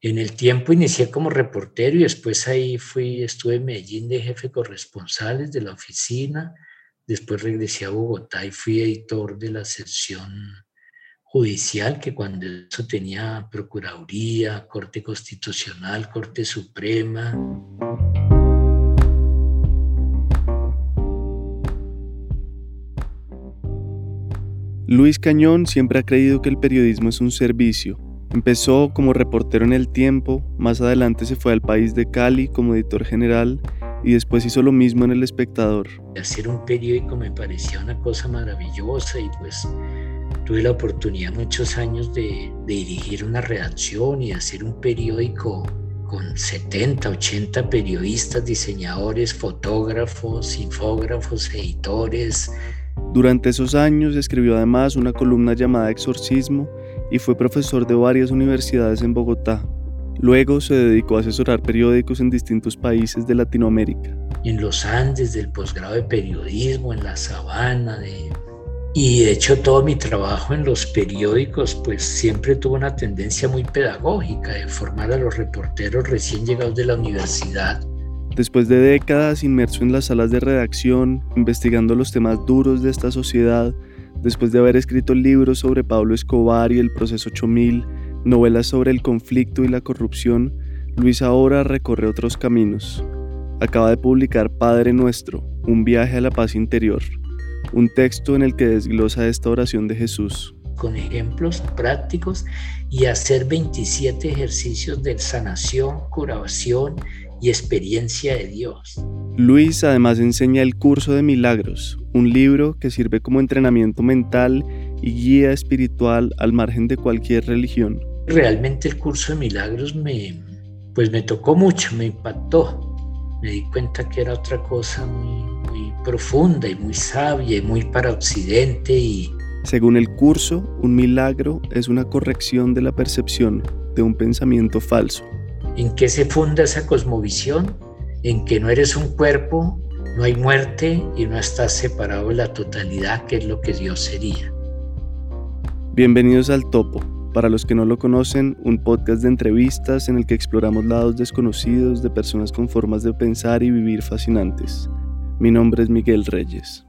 En el tiempo inicié como reportero y después ahí fui, estuve en Medellín de jefe corresponsales de la oficina. Después regresé a Bogotá y fui editor de la sección judicial, que cuando eso tenía Procuraduría, Corte Constitucional, Corte Suprema. Luis Cañón siempre ha creído que el periodismo es un servicio Empezó como reportero en El Tiempo, más adelante se fue al país de Cali como editor general y después hizo lo mismo en El Espectador. Hacer un periódico me parecía una cosa maravillosa y pues tuve la oportunidad muchos años de, dirigir una redacción y hacer un periódico con 70, 80 periodistas, diseñadores, fotógrafos, infógrafos, editores. Durante esos años escribió además una columna llamada Exorcismo y fue profesor de varias universidades en Bogotá. Luego se dedicó a asesorar periódicos en distintos países de Latinoamérica. En los Andes del posgrado de periodismo, en la sabana, de... y de hecho todo mi trabajo en los periódicos pues siempre tuvo una tendencia muy pedagógica de formar a los reporteros recién llegados de la universidad. Después de décadas inmerso en las salas de redacción, investigando los temas duros de esta sociedad, Después de haber escrito libros sobre Pablo Escobar y el proceso 8000, novelas sobre el conflicto y la corrupción, Luis ahora recorre otros caminos. Acaba de publicar Padre Nuestro, un viaje a la paz interior, un texto en el que desglosa esta oración de Jesús. Con ejemplos prácticos y hacer 27 ejercicios de sanación, curación y experiencia de Dios. Luis además enseña el curso de milagros, un libro que sirve como entrenamiento mental y guía espiritual al margen de cualquier religión. Realmente el curso de milagros me, pues me tocó mucho, me impactó. Me di cuenta que era otra cosa muy, muy profunda y muy sabia y muy para Occidente y, según el curso, un milagro es una corrección de la percepción de un pensamiento falso. ¿En qué se funda esa cosmovisión? En que no eres un cuerpo, no hay muerte y no estás separado de la totalidad, que es lo que Dios sería. Bienvenidos al Topo. Para los que no lo conocen, un podcast de entrevistas en el que exploramos lados desconocidos de personas con formas de pensar y vivir fascinantes. Mi nombre es Miguel Reyes.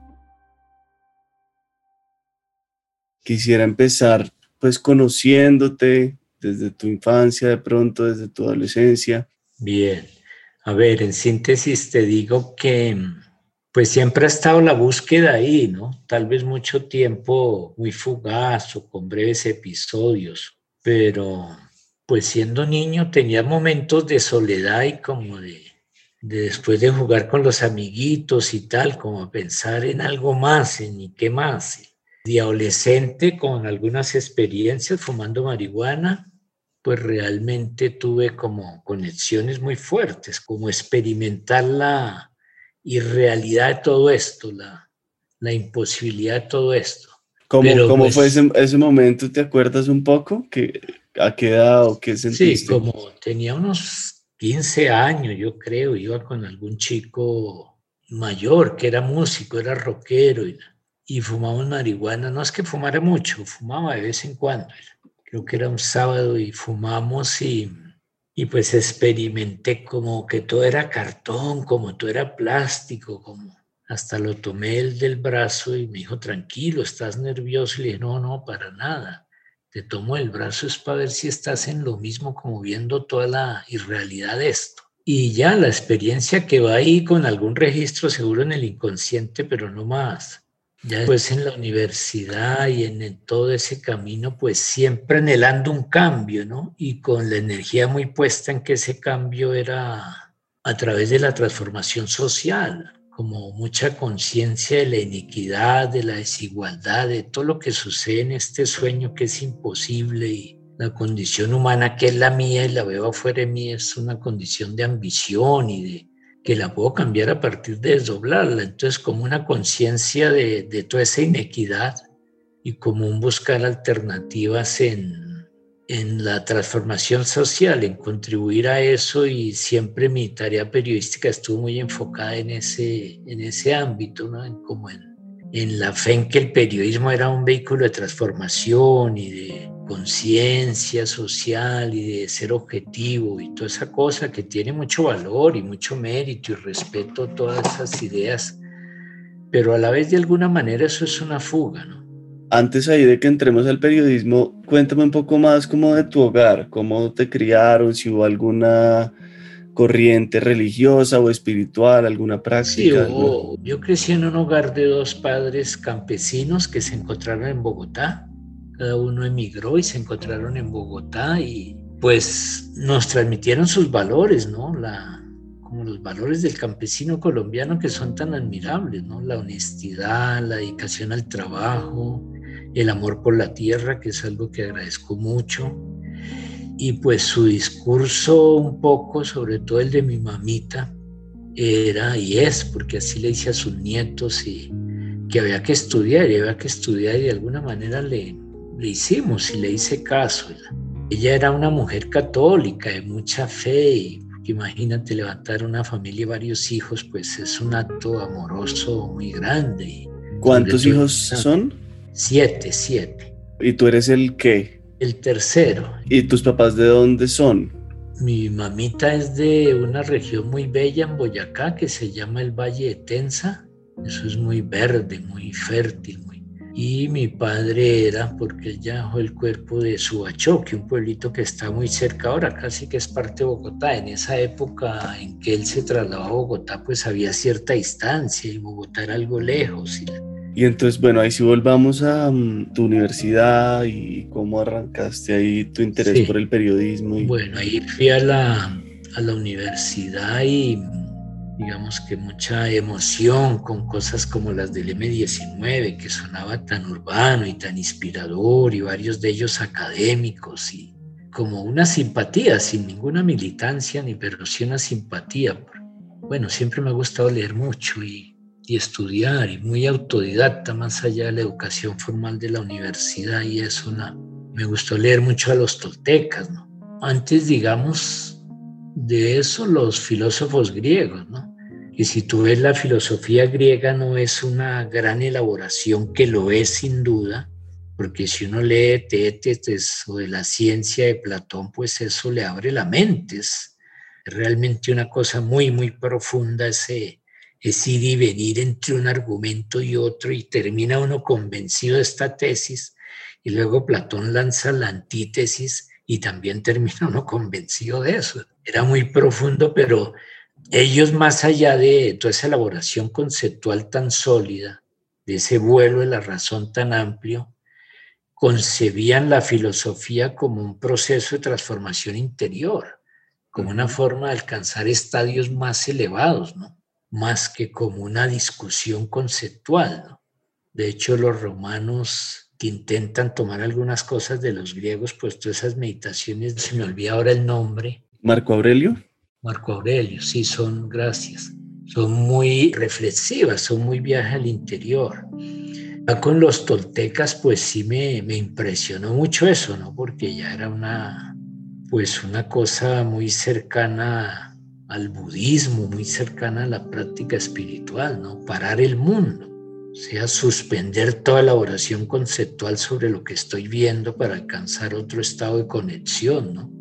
Quisiera empezar pues conociéndote desde tu infancia, de pronto desde tu adolescencia. Bien. A ver, en síntesis te digo que pues siempre ha estado la búsqueda ahí, ¿no? Tal vez mucho tiempo muy fugaz o con breves episodios, pero pues siendo niño tenía momentos de soledad y como de, después de jugar con los amiguitos y tal, como pensar en algo más, en y qué más. De adolescente con algunas experiencias fumando marihuana, pues realmente tuve como conexiones muy fuertes, como experimentar la irrealidad de todo esto, la, la imposibilidad de todo esto. ¿Cómo, ¿cómo pues fue ese, ese, momento? ¿Te acuerdas un poco? ¿Qué, ¿A qué edad o qué sentiste? Sí, como tenía unos 15 años, yo creo, iba con algún chico mayor que era músico, era rockero y, y fumamos marihuana. No es que fumara mucho, fumaba de vez en cuando creo que era un sábado y fumamos y, y pues experimenté como que todo era cartón, como todo era plástico, como hasta lo tomé el del brazo y me dijo, tranquilo, estás nervioso. Y le dije, no, no, para nada. Te tomo el brazo es para ver si estás en lo mismo, como viendo toda la irrealidad de esto. Y ya la experiencia que va ahí con algún registro seguro en el inconsciente, pero no más. Ya después en la universidad y en, todo ese camino, pues siempre anhelando un cambio, ¿no? Y con la energía muy puesta en que ese cambio era a través de la transformación social, como mucha conciencia de la iniquidad, de la desigualdad, de todo lo que sucede en este sueño que es imposible y la condición humana que es la mía y la veo afuera de mí es una condición de ambición y de que la puedo cambiar a partir de desdoblarla. Entonces, como una conciencia de, de, toda esa inequidad y como un buscar alternativas en, en la transformación social, en contribuir a eso y siempre mi tarea periodística estuvo muy enfocada en ese, en ese ámbito, ¿no? en, como en, en la fe en que el periodismo era un vehículo de transformación y de conciencia social y de ser objetivo y toda esa cosa que tiene mucho valor y mucho mérito y respeto todas esas ideas, pero a la vez de alguna manera eso es una fuga, ¿no? Antes ahí de que entremos al periodismo, cuéntame un poco más como de tu hogar, cómo te criaron, si hubo alguna corriente religiosa o espiritual, alguna práctica. Sí, yo crecí en un hogar de dos padres campesinos que se encontraron en Bogotá. Cada uno emigró y se encontraron en Bogotá y pues nos transmitieron sus valores, ¿no? La, como los valores del campesino colombiano que son tan admirables, ¿no? La honestidad, la dedicación al trabajo, el amor por la tierra, que es algo que agradezco mucho y pues su discurso un poco, sobre todo el de mi mamita, era y es, porque así le dice a sus nietos y que había que estudiar y había que estudiar y de alguna manera le, le hicimos y le hice caso. Ella era una mujer católica de mucha fe y imagínate levantar una familia y varios hijos, pues es un acto amoroso muy grande. ¿Cuántos hijos son? Siete, siete. ¿Y tú eres el qué? El tercero. ¿Y tus papás de dónde son? Mi mamita es de una región muy bella en Boyacá que se llama el Valle de Tensa. Eso es muy verde, muy fértil. Muy... Y mi padre era, porque él ya dejó el cuerpo de Subachoque, un pueblito que está muy cerca ahora, casi que es parte de Bogotá. En esa época en que él se trasladó a Bogotá, pues había cierta distancia y Bogotá era algo lejos. Y y entonces, bueno, ahí sí volvamos a mm, tu universidad y cómo arrancaste ahí tu interés por el periodismo. Bueno, ahí fui a la, a la universidad y digamos que mucha emoción con cosas como las del M19, que sonaba tan urbano y tan inspirador, y varios de ellos académicos, y como una simpatía, sin ninguna militancia, ni pero sí una simpatía. Bueno, siempre me ha gustado leer mucho y y estudiar y muy autodidacta más allá de la educación formal de la universidad y eso me gustó leer mucho a los toltecas, ¿no? Antes, digamos, de eso los filósofos griegos, ¿no? Y si tú ves la filosofía griega no es una gran elaboración, que lo es sin duda, porque si uno lee Tétetes o de la ciencia de Platón, pues eso le abre la mente, es realmente una cosa muy, muy profunda ese, es ir y venir entre un argumento y otro y termina uno convencido de esta tesis y luego Platón lanza la antítesis y también termina uno convencido de eso. Era muy profundo, pero ellos más allá de toda esa elaboración conceptual tan sólida, de ese vuelo de la razón tan amplio, concebían la filosofía como un proceso de transformación interior, como una forma de alcanzar estadios más elevados, ¿no? Más que como una discusión conceptual. De hecho, los romanos que intentan tomar algunas cosas de los griegos, pues todas esas meditaciones, se me olvida ahora el nombre. Marco Aurelio. Marco Aurelio, sí, son, gracias. Son muy reflexivas, son muy viajes al interior. Ya con los toltecas, pues sí me, me impresionó mucho eso, ¿no? Porque ya era una, pues una cosa muy cercana al budismo, muy cercana a la práctica espiritual, ¿no? Parar el mundo, o sea, suspender toda elaboración conceptual sobre lo que estoy viendo para alcanzar otro estado de conexión, ¿no?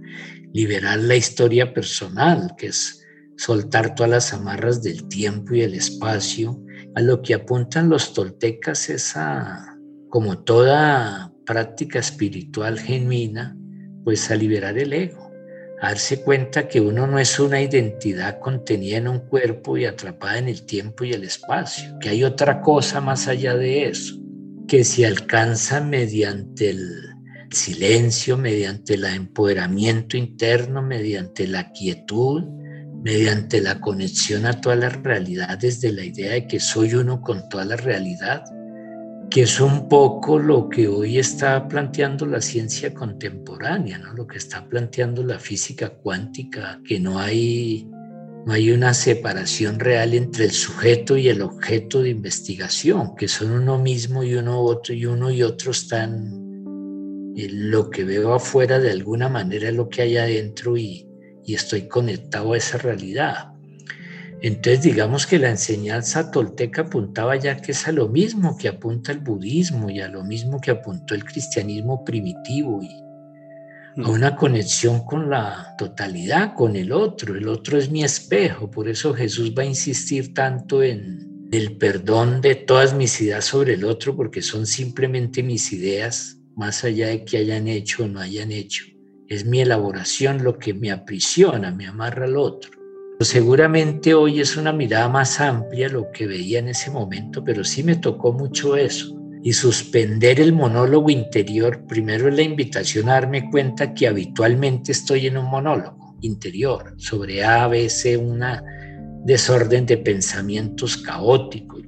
Liberar la historia personal, que es soltar todas las amarras del tiempo y el espacio. A lo que apuntan los toltecas es a, como toda práctica espiritual genuina, pues a liberar el ego darse cuenta que uno no es una identidad contenida en un cuerpo y atrapada en el tiempo y el espacio, que hay otra cosa más allá de eso, que se alcanza mediante el silencio, mediante el empoderamiento interno, mediante la quietud, mediante la conexión a todas las realidades de la idea de que soy uno con toda la realidad que es un poco lo que hoy está planteando la ciencia contemporánea, ¿no? lo que está planteando la física cuántica, que no hay, no hay una separación real entre el sujeto y el objeto de investigación, que son uno mismo y uno otro, y uno y otro están, eh, lo que veo afuera de alguna manera es lo que hay adentro y, y estoy conectado a esa realidad. Entonces digamos que la enseñanza tolteca apuntaba ya que es a lo mismo que apunta el budismo y a lo mismo que apuntó el cristianismo primitivo y a mm. una conexión con la totalidad, con el otro. El otro es mi espejo, por eso Jesús va a insistir tanto en el perdón de todas mis ideas sobre el otro, porque son simplemente mis ideas, más allá de que hayan hecho o no hayan hecho. Es mi elaboración lo que me aprisiona, me amarra al otro. Seguramente hoy es una mirada más amplia lo que veía en ese momento, pero sí me tocó mucho eso. Y suspender el monólogo interior, primero es la invitación a darme cuenta que habitualmente estoy en un monólogo interior sobre A, B, una desorden de pensamientos caóticos,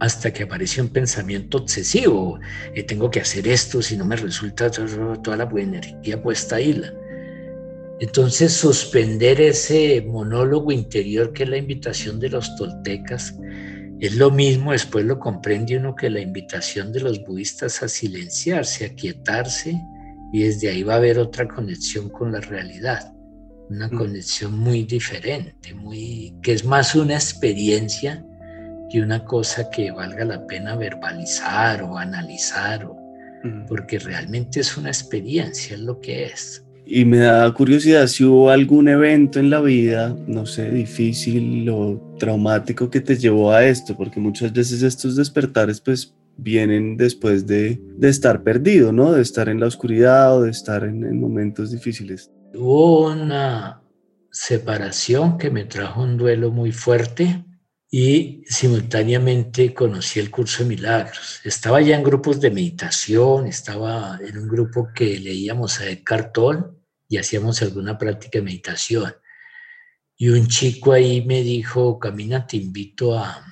hasta que aparece un pensamiento obsesivo. Eh, tengo que hacer esto, si no me resulta toda la energía puesta ahí. Entonces, suspender ese monólogo interior que es la invitación de los toltecas es lo mismo, después lo comprende uno que la invitación de los budistas a silenciarse, a quietarse, y desde ahí va a haber otra conexión con la realidad, una mm. conexión muy diferente, muy, que es más una experiencia que una cosa que valga la pena verbalizar o analizar, mm. porque realmente es una experiencia, es lo que es. Y me da curiosidad si hubo algún evento en la vida, no sé, difícil o traumático que te llevó a esto, porque muchas veces estos despertares pues vienen después de, de estar perdido, ¿no? De estar en la oscuridad o de estar en, en momentos difíciles. Hubo una separación que me trajo un duelo muy fuerte y simultáneamente conocí el curso de milagros. Estaba ya en grupos de meditación, estaba en un grupo que leíamos a Eckhart Tolle y hacíamos alguna práctica de meditación. Y un chico ahí me dijo, Camina, te invito a,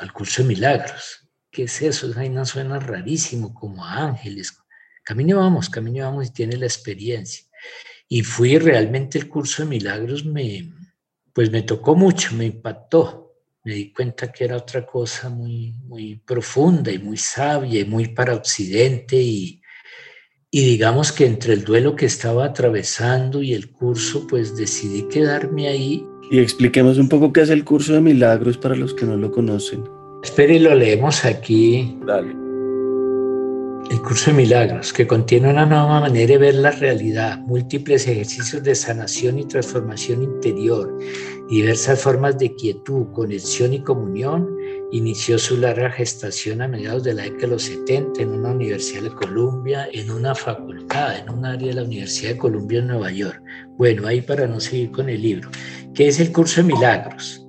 al curso de milagros. ¿Qué es eso? Ahí no suena rarísimo, como a ángeles. Camine vamos, camine vamos y tiene la experiencia. Y fui realmente el curso de milagros, me, pues me tocó mucho, me impactó me di cuenta que era otra cosa muy, muy profunda y muy sabia y muy para Occidente y, y digamos que entre el duelo que estaba atravesando y el curso, pues decidí quedarme ahí. Y expliquemos un poco qué es el curso de milagros para los que no lo conocen. Espere, lo leemos aquí. Dale. El curso de milagros, que contiene una nueva manera de ver la realidad, múltiples ejercicios de sanación y transformación interior, diversas formas de quietud, conexión y comunión, inició su larga gestación a mediados de la década de los 70 en una Universidad de Columbia, en una facultad, en un área de la Universidad de Columbia en Nueva York. Bueno, ahí para no seguir con el libro. ¿Qué es el curso de milagros?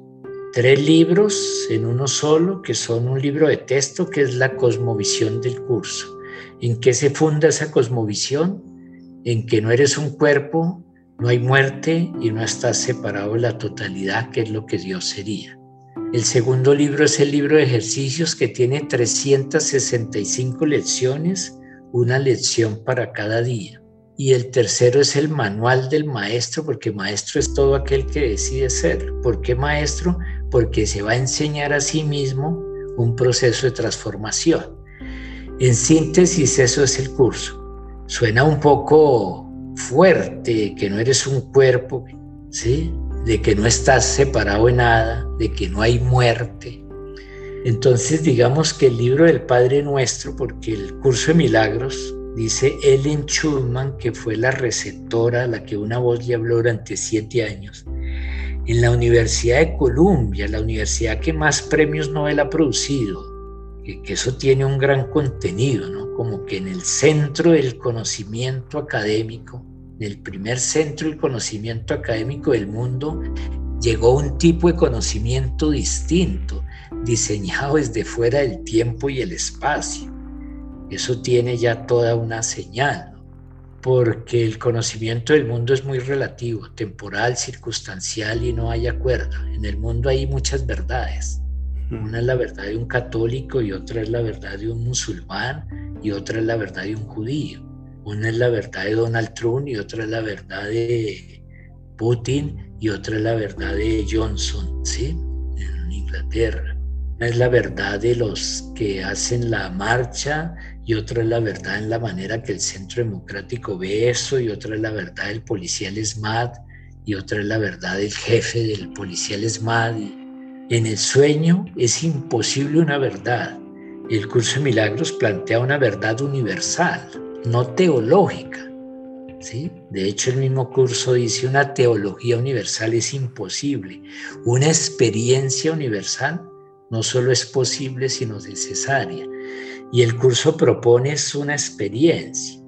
Tres libros en uno solo, que son un libro de texto, que es la cosmovisión del curso ¿En qué se funda esa cosmovisión? En que no eres un cuerpo, no hay muerte y no estás separado la totalidad, que es lo que Dios sería. El segundo libro es el libro de ejercicios que tiene 365 lecciones, una lección para cada día. Y el tercero es el manual del maestro, porque maestro es todo aquel que decide ser. ¿Por qué maestro? Porque se va a enseñar a sí mismo un proceso de transformación. En síntesis, eso es el curso. Suena un poco fuerte, que no eres un cuerpo, ¿sí? De que no estás separado de nada, de que no hay muerte. Entonces, digamos que el libro del Padre Nuestro, porque el curso de milagros, dice Ellen Schulman, que fue la receptora la que una voz le habló durante siete años, en la Universidad de Columbia, la universidad que más premios Nobel ha producido, que, eso tiene un gran contenido, ¿no? Como que en el centro del conocimiento académico, en el primer centro del conocimiento académico del mundo, llegó un tipo de conocimiento distinto, diseñado desde fuera del tiempo y el espacio. Eso tiene ya toda una señal, porque el conocimiento del mundo es muy relativo, temporal, circunstancial y no hay acuerdo. En el mundo hay muchas verdades. Una es la verdad de un católico y otra es la verdad de un musulmán y otra es la verdad de un judío. Una es la verdad de Donald Trump y otra es la verdad de Putin y otra es la verdad de Johnson, ¿sí? En Inglaterra. Una es la verdad de los que hacen la marcha y otra es la verdad en la manera que el Centro Democrático ve eso y otra es la verdad del policial SMAT y otra es la verdad del jefe del policial ESMAD. En el sueño es imposible una verdad. El curso de milagros plantea una verdad universal, no teológica. ¿sí? De hecho, el mismo curso dice una teología universal es imposible. Una experiencia universal no solo es posible, sino necesaria. Y el curso propone una experiencia.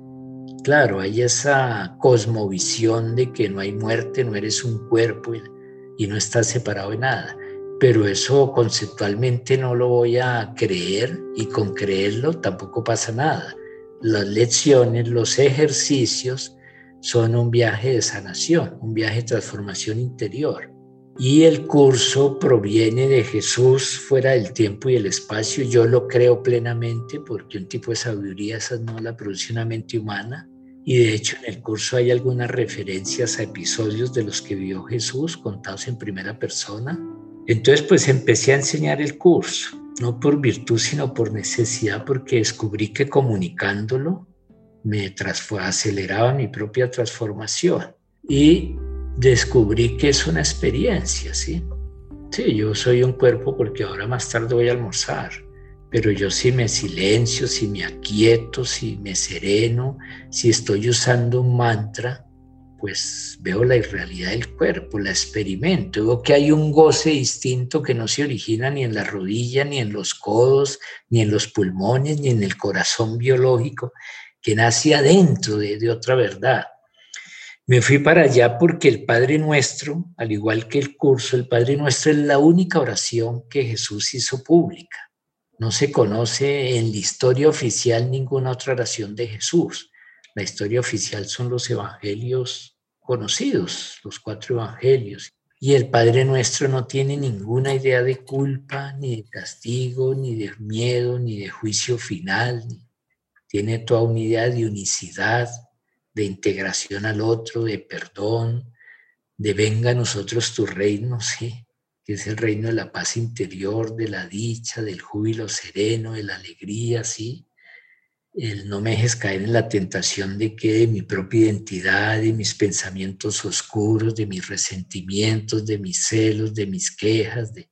Claro, hay esa cosmovisión de que no hay muerte, no eres un cuerpo y no estás separado de nada. Pero eso conceptualmente no lo voy a creer y con creerlo tampoco pasa nada. Las lecciones, los ejercicios son un viaje de sanación, un viaje de transformación interior. Y el curso proviene de Jesús fuera del tiempo y el espacio. Yo lo creo plenamente porque un tipo de sabiduría esa no la produce una mente humana. Y de hecho en el curso hay algunas referencias a episodios de los que vio Jesús contados en primera persona. Entonces pues empecé a enseñar el curso, no por virtud sino por necesidad porque descubrí que comunicándolo me aceleraba mi propia transformación. Y descubrí que es una experiencia, ¿sí? Sí, yo soy un cuerpo porque ahora más tarde voy a almorzar, pero yo si me silencio, si me aquieto, si me sereno, si estoy usando un mantra, pues veo la irrealidad del cuerpo, la experimento, veo que hay un goce distinto que no se origina ni en la rodilla, ni en los codos, ni en los pulmones, ni en el corazón biológico, que nace adentro de, de otra verdad. Me fui para allá porque el Padre Nuestro, al igual que el curso, el Padre Nuestro es la única oración que Jesús hizo pública. No se conoce en la historia oficial ninguna otra oración de Jesús. La historia oficial son los evangelios conocidos, los cuatro evangelios. Y el Padre Nuestro no tiene ninguna idea de culpa, ni de castigo, ni de miedo, ni de juicio final. Tiene toda una idea de unicidad, de integración al otro, de perdón, de venga a nosotros tu reino, sí, que es el reino de la paz interior, de la dicha, del júbilo sereno, de la alegría, sí. El no me dejes caer en la tentación de que de mi propia identidad, de mis pensamientos oscuros, de mis resentimientos, de mis celos, de mis quejas, de,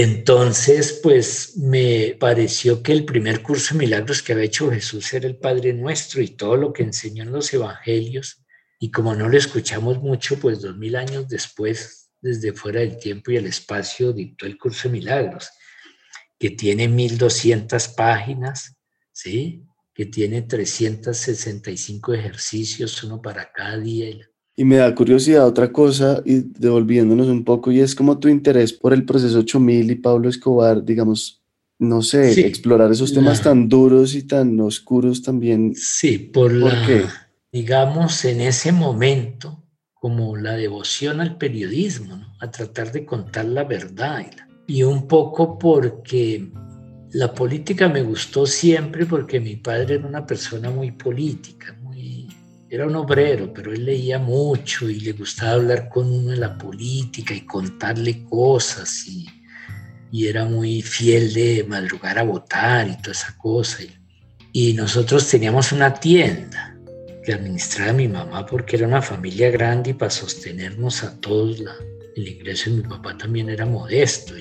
entonces, pues me pareció que el primer curso de milagros que había hecho Jesús era el Padre Nuestro y todo lo que enseñó en los Evangelios. Y como no lo escuchamos mucho, pues dos mil años después, desde fuera del tiempo y el espacio, dictó el curso de milagros, que tiene 1200 páginas, ¿sí? Que tiene 365 ejercicios, uno para cada día. Y me da curiosidad otra cosa, y devolviéndonos un poco, y es como tu interés por el proceso 8000 y Pablo Escobar, digamos, no sé, explorar esos temas tan duros y tan oscuros también. Sí, por, la, digamos, en ese momento, como la devoción al periodismo, a tratar de contar la verdad. Y un poco porque la política me gustó siempre porque mi padre era una persona muy política, era un obrero, pero él leía mucho y le gustaba hablar con uno de la política y contarle cosas y, era muy fiel de madrugar a votar y toda esa cosa. Y, nosotros teníamos una tienda que administraba mi mamá porque era una familia grande y para sostenernos a todos el ingreso de mi papá también era modesto.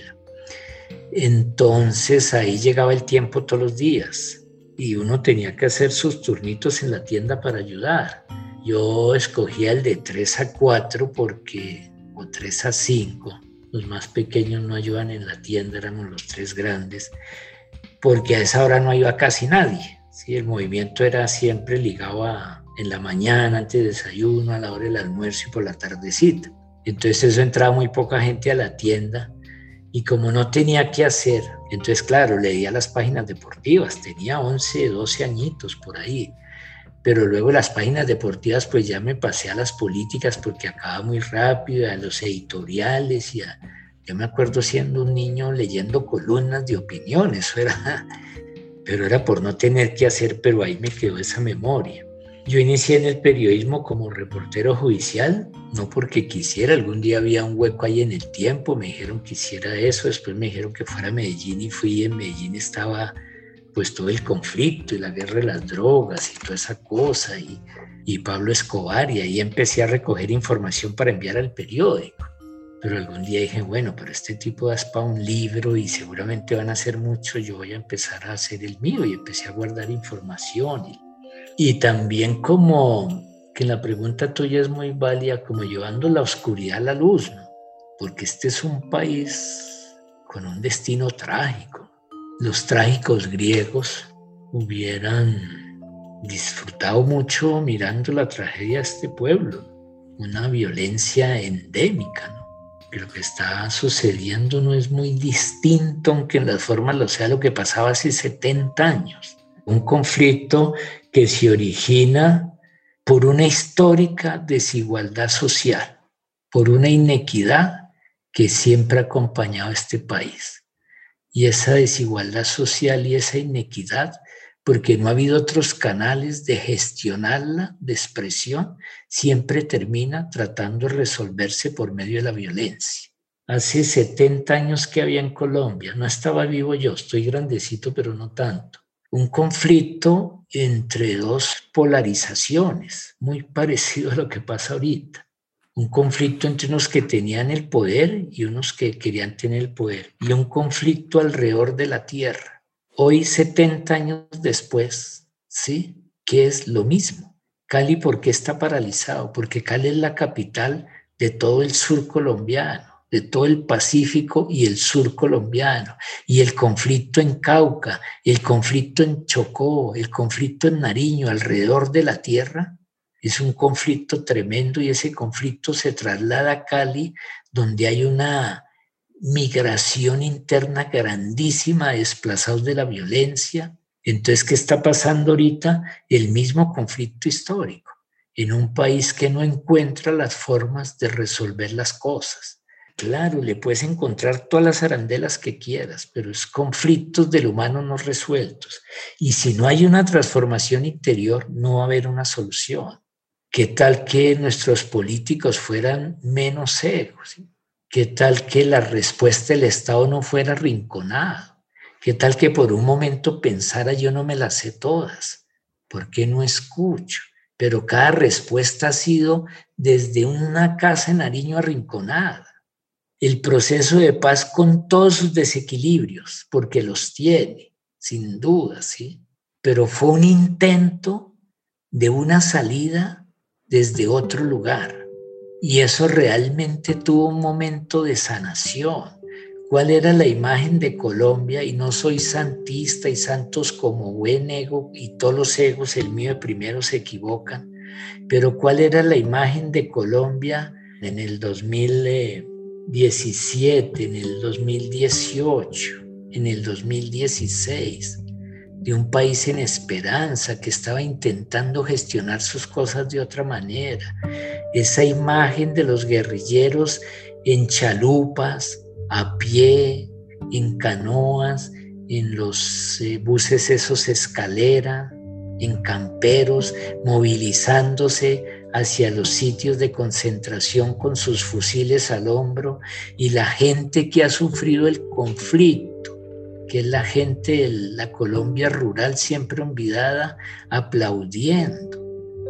Entonces ahí llegaba el tiempo todos los días y uno tenía que hacer sus turnitos en la tienda para ayudar. Yo escogía el de 3 a 4 porque, o 3 a 5, los más pequeños no ayudan en la tienda, éramos los tres grandes, porque a esa hora no iba casi nadie. ¿sí? El movimiento era siempre ligado en la mañana, antes del desayuno, a la hora del almuerzo y por la tardecita. Entonces eso entraba muy poca gente a la tienda y como no tenía que hacer, entonces claro, leía las páginas deportivas, tenía 11, 12 añitos por ahí, pero luego las páginas deportivas pues ya me pasé a las políticas porque acaba muy rápido, a los editoriales y a, yo me acuerdo siendo un niño leyendo columnas de opiniones, era, pero era por no tener que hacer, pero ahí me quedó esa memoria. Yo inicié en el periodismo como reportero judicial, no porque quisiera, algún día había un hueco ahí en el tiempo, me dijeron que hiciera eso, después me dijeron que fuera a Medellín y fui, en Medellín estaba pues todo el conflicto y la guerra de las drogas y toda esa cosa y, y Pablo Escobar y ahí empecé a recoger información para enviar al periódico. Pero algún día dije, bueno, pero este tipo da para un libro y seguramente van a hacer mucho, yo voy a empezar a hacer el mío y empecé a guardar información. Y también como que la pregunta tuya es muy válida, como llevando la oscuridad a la luz, porque este es un país con un destino trágico. Los trágicos griegos hubieran disfrutado mucho mirando la tragedia de este pueblo, una violencia endémica, lo que está sucediendo no es muy distinto, aunque en las formas lo sea lo que pasaba hace 70 años. Un conflicto que se origina por una histórica desigualdad social, por una inequidad que siempre ha acompañado a este país. Y esa desigualdad social y esa inequidad porque no ha habido otros canales de gestionarla, de expresión, siempre termina tratando de resolverse por medio de la violencia. Hace 70 años que había en Colombia, no estaba vivo yo, estoy grandecito, pero no tanto. Un conflicto entre dos polarizaciones, muy parecido a lo que pasa ahorita. Un conflicto entre unos que tenían el poder y unos que querían tener el poder. Y un conflicto alrededor de la tierra Hoy, 70 años después, ¿sí? Que es lo mismo. Cali, ¿por qué está paralizado? Porque Cali es la capital de todo el sur colombiano, de todo el Pacífico y el sur colombiano. Y el conflicto en Cauca, el conflicto en Chocó, el conflicto en Nariño, alrededor de la tierra, es un conflicto tremendo y ese conflicto se traslada a Cali, donde hay una migración interna grandísima, desplazados de la violencia. Entonces, ¿qué está pasando ahorita? El mismo conflicto histórico en un país que no encuentra las formas de resolver las cosas. Claro, le puedes encontrar todas las arandelas que quieras, pero es conflictos del humano no resueltos. Y si no hay una transformación interior, no va a haber una solución. ¿Qué tal que nuestros políticos fueran menos ciegos? ¿Qué tal que la respuesta del Estado no fuera rinconada? ¿Qué tal que por un momento pensara yo no me las sé todas? ¿Por qué no escucho? Pero cada respuesta ha sido desde una casa en Nariño arrinconada. El proceso de paz con todos sus desequilibrios, porque los tiene, sin duda, ¿sí? Pero fue un intento de una salida desde otro lugar y eso realmente tuvo un momento de sanación. ¿Cuál era la imagen de Colombia? Y no soy santista y santos como buen ego y todos los egos, el mío primero se equivocan, pero ¿cuál era la imagen de Colombia en el 2017, en el 2018, en el 2016? de un país en esperanza que estaba intentando gestionar sus cosas de otra manera. Esa imagen de los guerrilleros en chalupas, a pie, en canoas, en los eh, buses esos escalera, en camperos, movilizándose hacia los sitios de concentración con sus fusiles al hombro y la gente que ha sufrido el conflicto que es la gente de la Colombia rural siempre olvidada, aplaudiendo.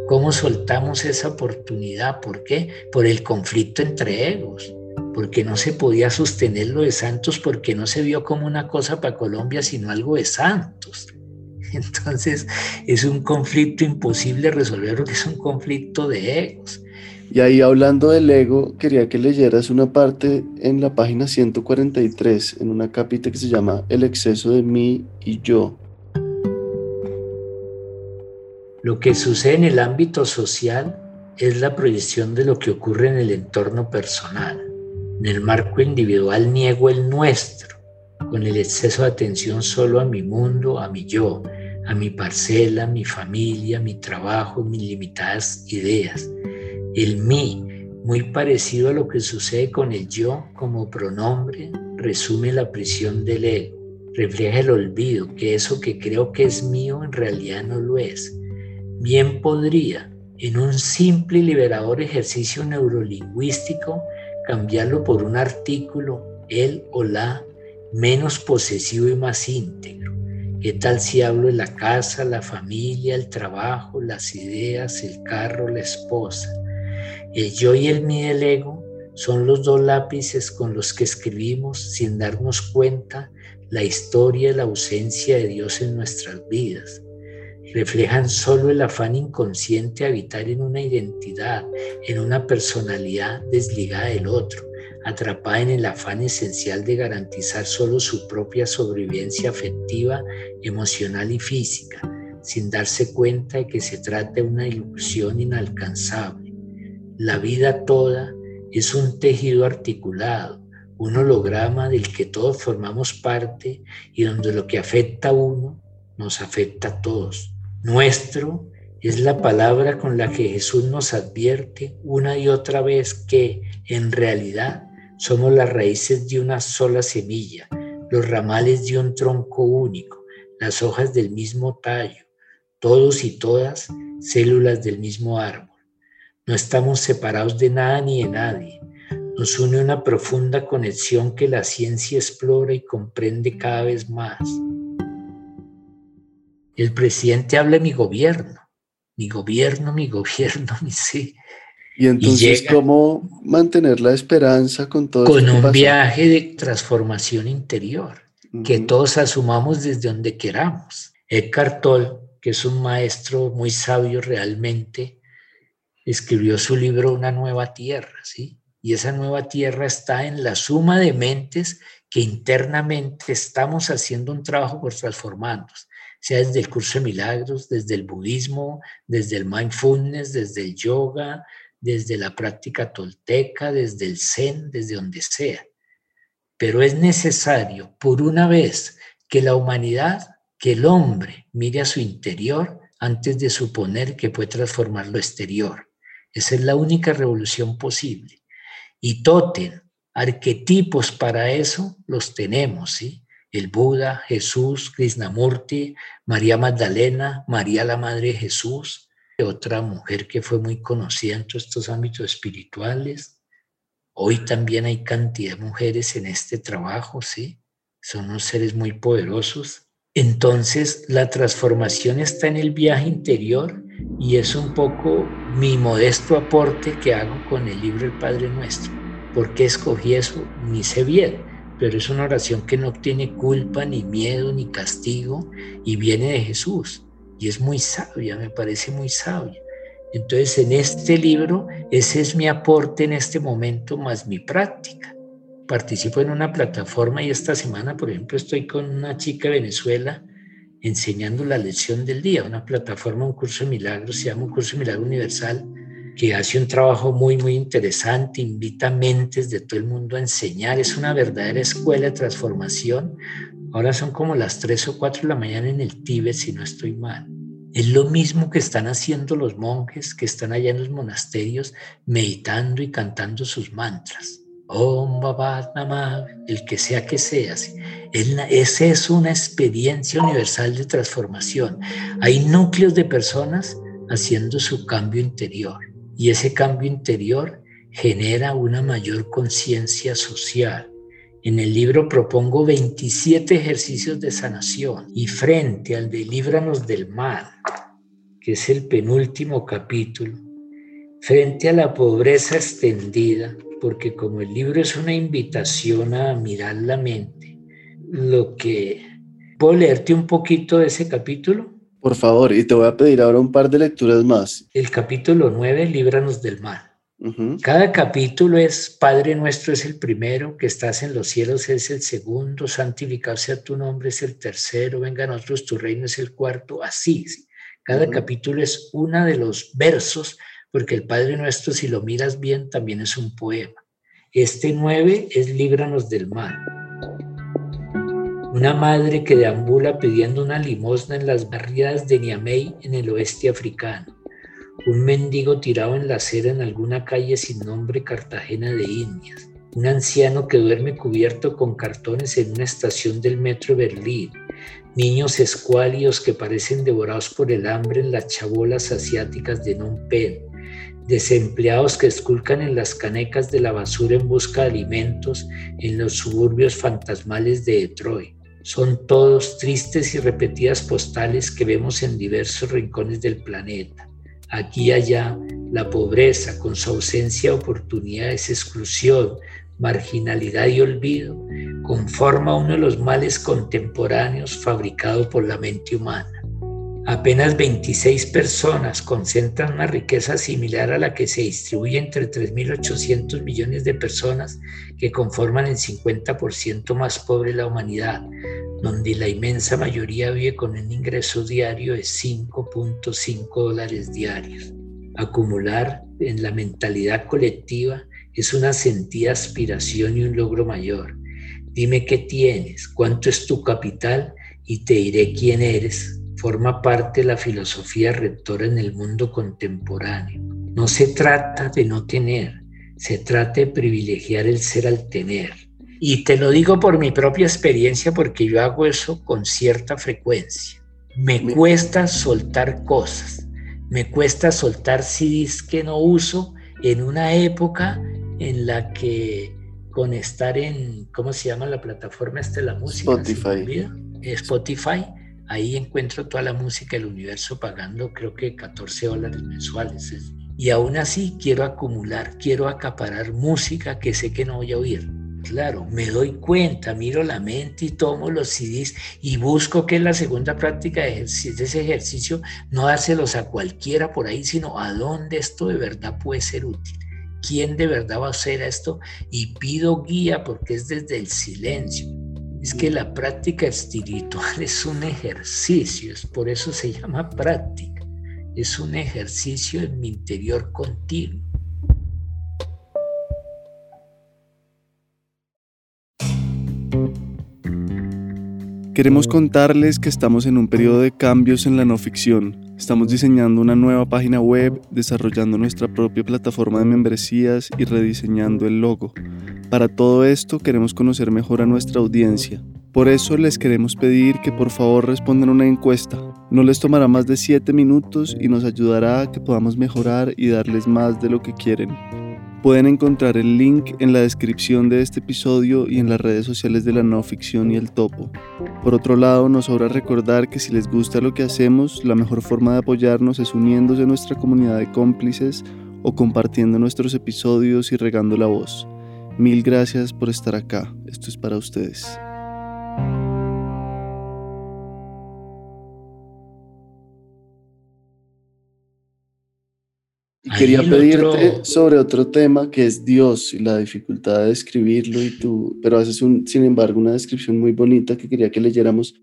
¿Cómo soltamos esa oportunidad? ¿Por qué? Por el conflicto entre egos, porque no se podía sostener lo de Santos, porque no se vio como una cosa para Colombia, sino algo de Santos. Entonces es un conflicto imposible resolver porque es un conflicto de egos. Y ahí hablando del ego, quería que leyeras una parte en la página 143, en una capita que se llama El exceso de mí y yo. Lo que sucede en el ámbito social es la proyección de lo que ocurre en el entorno personal. En el marco individual niego el nuestro, con el exceso de atención solo a mi mundo, a mi yo, a mi parcela, mi familia, mi trabajo, mis limitadas ideas el mí, muy parecido a lo que sucede con el yo como pronombre, resume la prisión del ego, refleja el olvido, que eso que creo que es mío en realidad no lo es. Bien podría, en un simple y liberador ejercicio neurolingüístico, cambiarlo por un artículo, él o la, menos posesivo y más íntegro. ¿Qué tal si hablo de la casa, la familia, el trabajo, las ideas, el carro, la esposa? El yo y el mí del ego son los dos lápices con los que escribimos sin darnos cuenta la historia y la ausencia de Dios en nuestras vidas. Reflejan solo el afán inconsciente de habitar en una identidad, en una personalidad desligada del otro, atrapada en el afán esencial de garantizar solo su propia sobrevivencia afectiva, emocional y física, sin darse cuenta de que se trata de una ilusión inalcanzable. La vida toda es un tejido articulado, un holograma del que todos formamos parte y donde lo que afecta a uno nos afecta a todos. Nuestro es la palabra con la que Jesús nos advierte una y otra vez que en realidad somos las raíces de una sola semilla, los ramales de un tronco único, las hojas del mismo tallo, todos y todas células del mismo árbol. No estamos separados de nada ni de nadie. Nos une una profunda conexión que la ciencia explora y comprende cada vez más. El presidente habla de mi gobierno, mi gobierno, mi gobierno, mi sí. Y entonces, ¿cómo mantener la esperanza con todo Con un viaje de transformación interior, que todos asumamos desde donde queramos. Eckhart Tolle, que es un maestro muy sabio realmente, escribió su libro Una nueva tierra, ¿sí? Y esa nueva tierra está en la suma de mentes que internamente estamos haciendo un trabajo por transformarnos, sea desde el curso de milagros, desde el budismo, desde el mindfulness, desde el yoga, desde la práctica tolteca, desde el zen, desde donde sea. Pero es necesario, por una vez, que la humanidad, que el hombre mire a su interior antes de suponer que puede transformar lo exterior. Esa es la única revolución posible. Y totem, arquetipos para eso los tenemos, ¿sí? El Buda, Jesús, Krishnamurti, María Magdalena, María la Madre de Jesús, otra mujer que fue muy conocida en todos estos ámbitos espirituales. Hoy también hay cantidad de mujeres en este trabajo, ¿sí? Son unos seres muy poderosos. Entonces, la transformación está en el viaje interior y es un poco mi modesto aporte que hago con el libro El Padre Nuestro. ¿Por qué escogí eso? Ni sé bien, pero es una oración que no tiene culpa, ni miedo, ni castigo y viene de Jesús. Y es muy sabia, me parece muy sabia. Entonces, en este libro, ese es mi aporte en este momento más mi práctica participo en una plataforma y esta semana, por ejemplo, estoy con una chica de Venezuela enseñando la lección del día, una plataforma, un curso de milagros, se llama un curso de milagro universal, que hace un trabajo muy, muy interesante, invita mentes de todo el mundo a enseñar, es una verdadera escuela de transformación. Ahora son como las 3 o 4 de la mañana en el Tíbet, si no estoy mal. Es lo mismo que están haciendo los monjes que están allá en los monasterios meditando y cantando sus mantras. Om Babat Namah, el que sea que seas. Esa es una experiencia universal de transformación. Hay núcleos de personas haciendo su cambio interior y ese cambio interior genera una mayor conciencia social. En el libro propongo 27 ejercicios de sanación y frente al de Líbranos del Mal, que es el penúltimo capítulo, frente a la pobreza extendida, porque como el libro es una invitación a mirar la mente, lo que... ¿Puedo leerte un poquito de ese capítulo? Por favor, y te voy a pedir ahora un par de lecturas más. El capítulo 9, Líbranos del mal. Cada capítulo es Padre nuestro es el primero, que estás en los cielos es el segundo, santificado sea tu nombre es el tercero, venga a nosotros tu reino es el cuarto, así. Cada capítulo es uno de los versos porque el Padre Nuestro, si lo miras bien, también es un poema. Este nueve es Líbranos del mal. Una madre que deambula pidiendo una limosna en las barriadas de Niamey, en el oeste africano. Un mendigo tirado en la acera en alguna calle sin nombre Cartagena de Indias. Un anciano que duerme cubierto con cartones en una estación del metro Berlín. Niños escuálidos que parecen devorados por el hambre en las chabolas asiáticas de Phnom Penh desempleados que esculcan en las canecas de la basura en busca de alimentos en los suburbios fantasmales de Detroit, son todos tristes y repetidas postales que vemos en diversos rincones del planeta. Aquí y allá, la pobreza, con su ausencia de oportunidades, exclusión, marginalidad y olvido, conforma uno de los males contemporáneos fabricado por la mente humana. Apenas 26 personas concentran una riqueza similar a la que se distribuye entre 3.800 millones de personas que conforman el 50% más pobre de la humanidad, donde la inmensa mayoría vive con un ingreso diario de 5.5 dólares diarios. Acumular en la mentalidad colectiva es una sentida aspiración y un logro mayor. Dime qué tienes, cuánto es tu capital y te diré quién eres forma parte de la filosofía rectora en el mundo contemporáneo. No se trata de no tener, se trata de privilegiar el ser al tener. Y te lo digo por mi propia experiencia porque yo hago eso con cierta frecuencia. Me cuesta soltar cosas, me cuesta soltar CDs que no uso en una época en la que con estar en, ¿cómo se llama la plataforma esta de la música? Spotify. Spotify Ahí encuentro toda la música del universo pagando creo que 14 dólares mensuales. Y aún así quiero acumular, quiero acaparar música que sé que no voy a oír. Claro, me doy cuenta, miro la mente y tomo los CDs y busco que la segunda práctica de, ese ejercicio, no dárselos a cualquiera por ahí, sino a dónde esto de verdad puede ser útil. ¿Quién de verdad va a hacer esto? Y pido guía porque es desde el silencio es que la práctica espiritual es un ejercicio, es por eso se llama práctica. Es un ejercicio en mi interior continuo. Queremos contarles que estamos en un periodo de cambios en la no ficción. Estamos diseñando una nueva página web, desarrollando nuestra propia plataforma de membresías y rediseñando el logo. Para todo esto queremos conocer mejor a nuestra audiencia. Por eso les queremos pedir que por favor respondan una encuesta. No les tomará más de 7 minutos y nos ayudará a que podamos mejorar y darles más de lo que quieren. Pueden encontrar el link en la descripción de este episodio y en las redes sociales de la no ficción y el topo. Por otro lado, nos sobra recordar que si les gusta lo que hacemos, la mejor forma de apoyarnos es uniéndose a nuestra comunidad de cómplices o compartiendo nuestros episodios y regando la voz. Mil gracias por estar acá. Esto es para ustedes. Quería pedirte sobre otro tema que es Dios y la dificultad de describirlo y tú, pero haces un, sin embargo una descripción muy bonita que quería que leyéramos.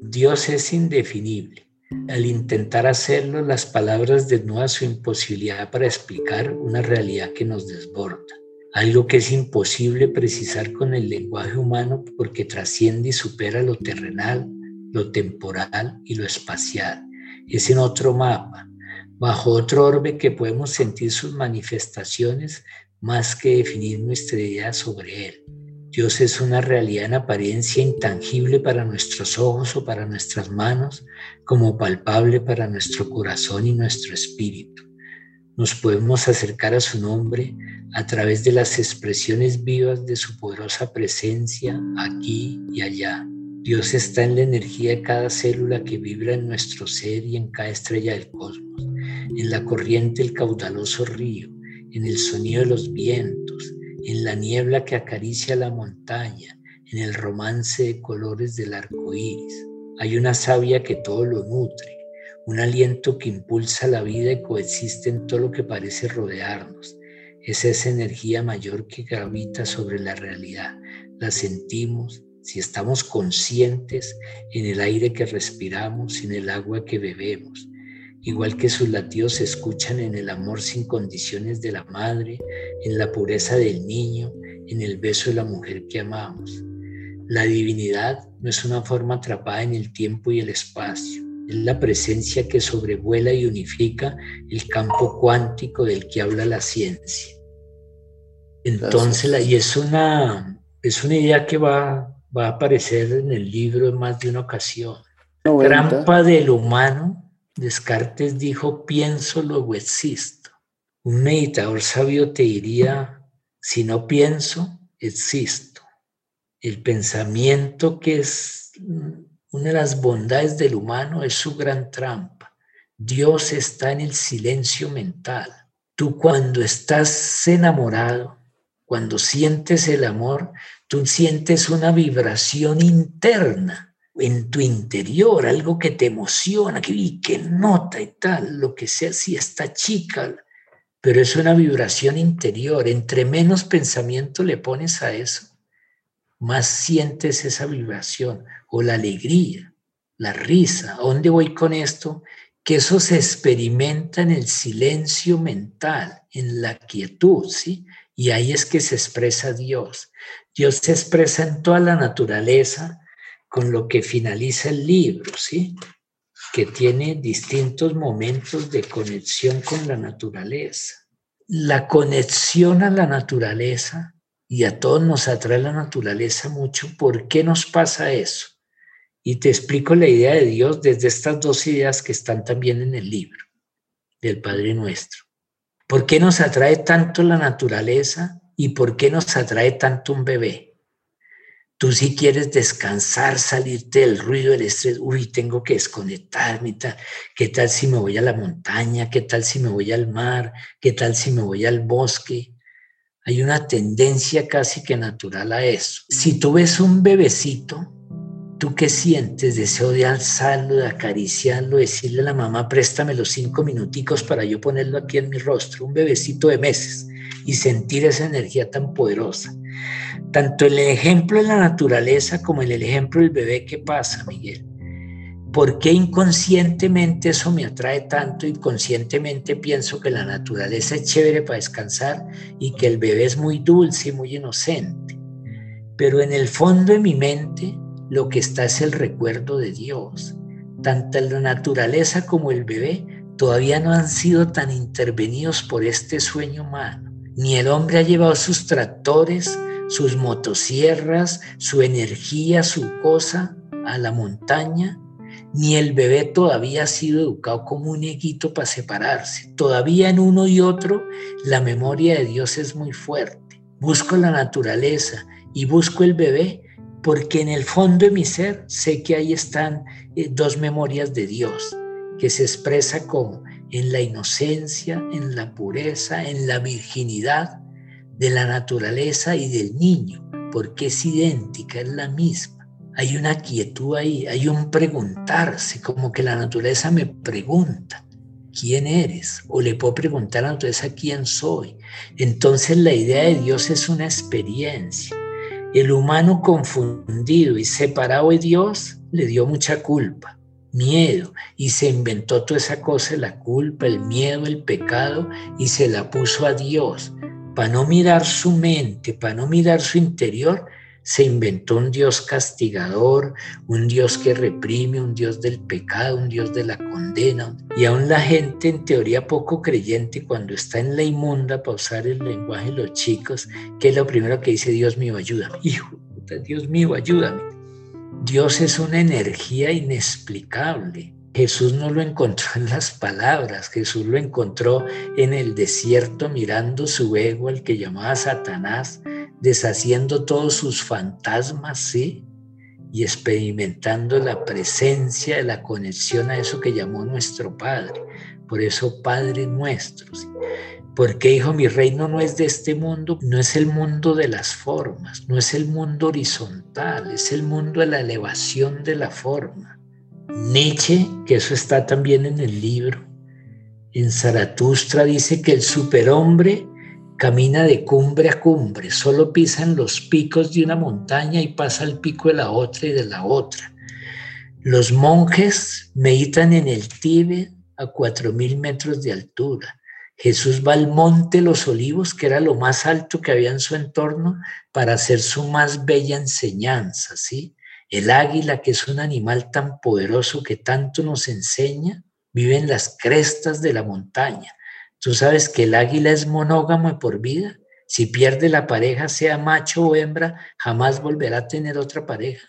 Dios es indefinible. Al intentar hacerlo, las palabras desnudan su imposibilidad para explicar una realidad que nos desborda. Algo que es imposible precisar con el lenguaje humano porque trasciende y supera lo terrenal, lo temporal y lo espacial. Es en otro mapa, bajo otro orbe que podemos sentir sus manifestaciones más que definir nuestra idea sobre él. Dios es una realidad en apariencia intangible para nuestros ojos o para nuestras manos, como palpable para nuestro corazón y nuestro espíritu. Nos podemos acercar a su nombre a través de las expresiones vivas de su poderosa presencia aquí y allá. Dios está en la energía de cada célula que vibra en nuestro ser y en cada estrella del cosmos, en la corriente del caudaloso río, en el sonido de los vientos, en la niebla que acaricia la montaña, en el romance de colores del arco iris. Hay una savia que todo lo nutre, un aliento que impulsa la vida y coexiste en todo lo que parece rodearnos. Es esa energía mayor que gravita sobre la realidad. La sentimos si estamos conscientes en el aire que respiramos, en el agua que bebemos, igual que sus latidos se escuchan en el amor sin condiciones de la madre, en la pureza del niño, en el beso de la mujer que amamos. La divinidad no es una forma atrapada en el tiempo y el espacio, es la presencia que sobrevuela y unifica el campo cuántico del que habla la ciencia. Entonces, y es una, es una idea que va, va a aparecer en el libro en más de una ocasión. Trampa del humano Descartes dijo, pienso, luego existo. Un meditador sabio te diría, si no pienso, existo. El pensamiento que es una de las bondades del humano es su gran trampa. Dios está en el silencio mental. Tú cuando estás enamorado, cuando sientes el amor, tú sientes una vibración interna en tu interior, algo que te emociona, que, que nota y tal, lo que sea, si está chica, pero es una vibración interior. Entre menos pensamiento le pones a eso, más sientes esa vibración o la alegría, la risa. ¿A dónde voy con esto? Que eso se experimenta en el silencio mental, en la quietud, ¿sí? Y ahí es que se expresa Dios. Dios se expresa en toda la naturaleza con lo que finaliza el libro, ¿sí? que tiene distintos momentos de conexión con la naturaleza. La conexión a la naturaleza, y a todos nos atrae la naturaleza mucho, ¿por qué nos pasa eso? Y te explico la idea de Dios desde estas dos ideas que están también en el libro del Padre Nuestro. ¿Por qué nos atrae tanto la naturaleza y por qué nos atrae tanto un bebé? Tú si quieres descansar, salirte del ruido, del estrés, uy, tengo que desconectarme, ¿qué tal si me voy a la montaña? ¿Qué tal si me voy al mar? ¿Qué tal si me voy al bosque? Hay una tendencia casi que natural a eso. Si tú ves un bebecito, ¿tú qué sientes? Deseo de alzarlo, de acariciarlo, decirle a la mamá, préstame los cinco minuticos para yo ponerlo aquí en mi rostro, un bebecito de meses, y sentir esa energía tan poderosa. Tanto el ejemplo de la naturaleza como el ejemplo del bebé que pasa, Miguel. ¿Por qué inconscientemente eso me atrae tanto? Inconscientemente pienso que la naturaleza es chévere para descansar y que el bebé es muy dulce y muy inocente. Pero en el fondo de mi mente lo que está es el recuerdo de Dios. Tanto la naturaleza como el bebé todavía no han sido tan intervenidos por este sueño humano. Ni el hombre ha llevado sus tractores, sus motosierras, su energía, su cosa a la montaña, ni el bebé todavía ha sido educado como un eguito para separarse. Todavía en uno y otro la memoria de Dios es muy fuerte. Busco la naturaleza y busco el bebé porque en el fondo de mi ser sé que ahí están eh, dos memorias de Dios, que se expresa como en la inocencia, en la pureza, en la virginidad de la naturaleza y del niño, porque es idéntica, es la misma. Hay una quietud ahí, hay un preguntarse, como que la naturaleza me pregunta, ¿quién eres? O le puedo preguntar a la naturaleza quién soy. Entonces la idea de Dios es una experiencia. El humano confundido y separado de Dios le dio mucha culpa, miedo, y se inventó toda esa cosa, la culpa, el miedo, el pecado, y se la puso a Dios para no mirar su mente, para no mirar su interior, se inventó un Dios castigador, un Dios que reprime, un Dios del pecado, un Dios de la condena. Y aún la gente en teoría poco creyente, cuando está en la inmunda, para usar el lenguaje de los chicos, que es lo primero que dice, Dios mío, ayúdame. Hijo, Dios mío, ayúdame. Dios es una energía inexplicable. Jesús no lo encontró en las palabras, Jesús lo encontró en el desierto mirando su ego, al que llamaba Satanás, deshaciendo todos sus fantasmas, ¿sí? Y experimentando la presencia de la conexión a eso que llamó nuestro Padre. Por eso Padre nuestro. ¿sí? Porque dijo, mi reino no es de este mundo, no es el mundo de las formas, no es el mundo horizontal, es el mundo de la elevación de la forma. Nietzsche, que eso está también en el libro, en Zaratustra dice que el superhombre camina de cumbre a cumbre, solo pisa en los picos de una montaña y pasa al pico de la otra y de la otra. Los monjes meditan en el Tíbet a cuatro mil metros de altura. Jesús va al monte Los Olivos, que era lo más alto que había en su entorno, para hacer su más bella enseñanza, ¿sí? El águila, que es un animal tan poderoso que tanto nos enseña, vive en las crestas de la montaña. Tú sabes que el águila es monógamo por vida. Si pierde la pareja, sea macho o hembra, jamás volverá a tener otra pareja.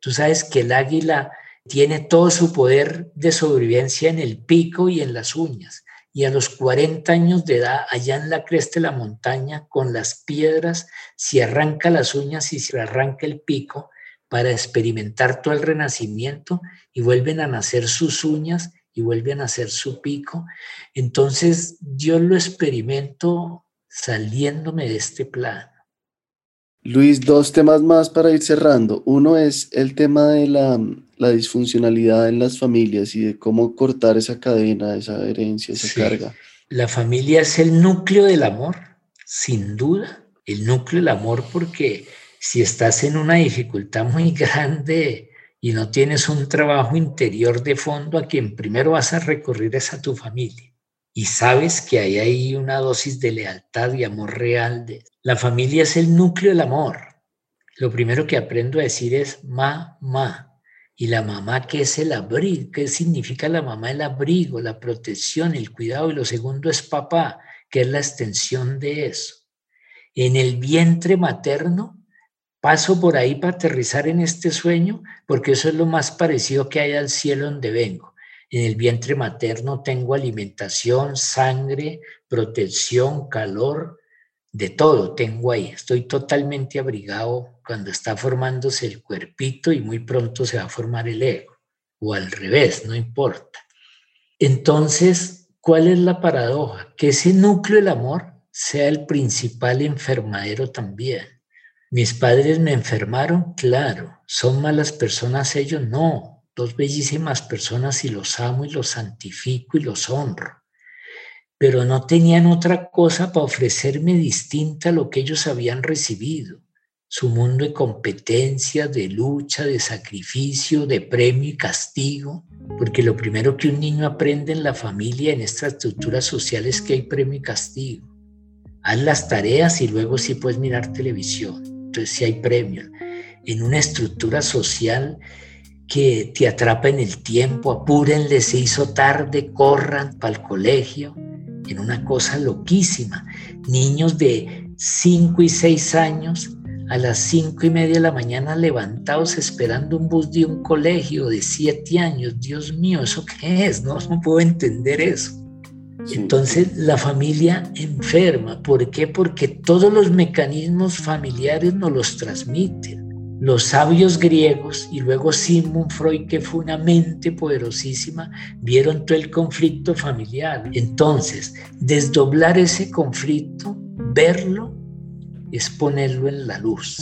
Tú sabes que el águila tiene todo su poder de sobrevivencia en el pico y en las uñas. Y a los 40 años de edad, allá en la cresta de la montaña, con las piedras, se arranca las uñas y se arranca el pico para experimentar todo el renacimiento y vuelven a nacer sus uñas y vuelven a nacer su pico. Entonces yo lo experimento saliéndome de este plano. Luis, dos temas más para ir cerrando. Uno es el tema de la, la disfuncionalidad en las familias y de cómo cortar esa cadena, esa herencia, esa carga. La familia es el núcleo del amor, sin duda, el núcleo del amor porque si estás en una dificultad muy grande y no tienes un trabajo interior de fondo, a quien primero vas a recurrir es a tu familia. Y sabes que hay ahí una dosis de lealtad y amor real. De... La familia es el núcleo del amor. Lo primero que aprendo a decir es mamá. Y la mamá, ¿qué es el abrigo? ¿Qué significa la mamá? El abrigo, la protección, el cuidado. Y lo segundo es papá, que es la extensión de eso. En el vientre materno Paso por ahí para aterrizar en este sueño porque eso es lo más parecido que hay al cielo donde vengo. En el vientre materno tengo alimentación, sangre, protección, calor, de todo tengo ahí. Estoy totalmente abrigado cuando está formándose el cuerpito y muy pronto se va a formar el ego. O al revés, no importa. Entonces, ¿cuál es la paradoja? Que ese núcleo del amor sea el principal enfermadero también. Mis padres me enfermaron, claro. ¿Son malas personas ellos? No. Dos bellísimas personas y los amo y los santifico y los honro. Pero no tenían otra cosa para ofrecerme distinta a lo que ellos habían recibido. Su mundo de competencia, de lucha, de sacrificio, de premio y castigo. Porque lo primero que un niño aprende en la familia, en esta estructura social, es que hay premio y castigo. Haz las tareas y luego sí puedes mirar televisión si hay premio, en una estructura social que te atrapa en el tiempo, apúrenle, se hizo tarde, corran para el colegio, en una cosa loquísima. Niños de 5 y 6 años a las 5 y media de la mañana levantados esperando un bus de un colegio de 7 años. Dios mío, ¿eso qué es? No, no puedo entender eso. Entonces la familia enferma. ¿Por qué? Porque todos los mecanismos familiares nos los transmiten. Los sabios griegos y luego Sigmund Freud, que fue una mente poderosísima, vieron todo el conflicto familiar. Entonces, desdoblar ese conflicto, verlo, es ponerlo en la luz.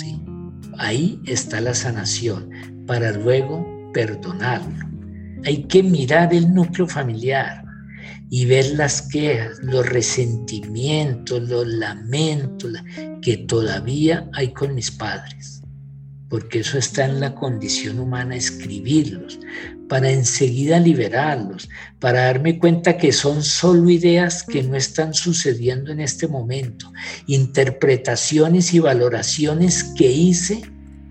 Ahí está la sanación, para luego perdonarlo. Hay que mirar el núcleo familiar y ver las quejas, los resentimientos, los lamentos que todavía hay con mis padres, porque eso está en la condición humana, escribirlos, para enseguida liberarlos, para darme cuenta que son solo ideas que no están sucediendo en este momento, interpretaciones y valoraciones que hice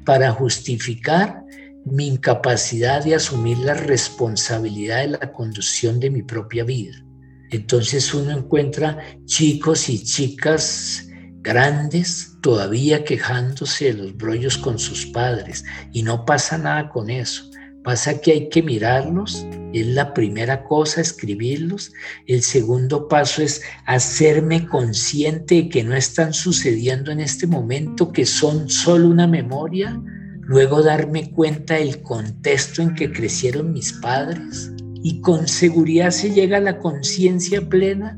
para justificar mi incapacidad de asumir la responsabilidad de la conducción de mi propia vida. Entonces uno encuentra chicos y chicas grandes todavía quejándose de los brollos con sus padres. Y no pasa nada con eso. Pasa que hay que mirarlos, es la primera cosa, escribirlos. El segundo paso es hacerme consciente de que no están sucediendo en este momento, que son solo una memoria, luego darme cuenta del contexto en que crecieron mis padres. Y con seguridad se llega a la conciencia plena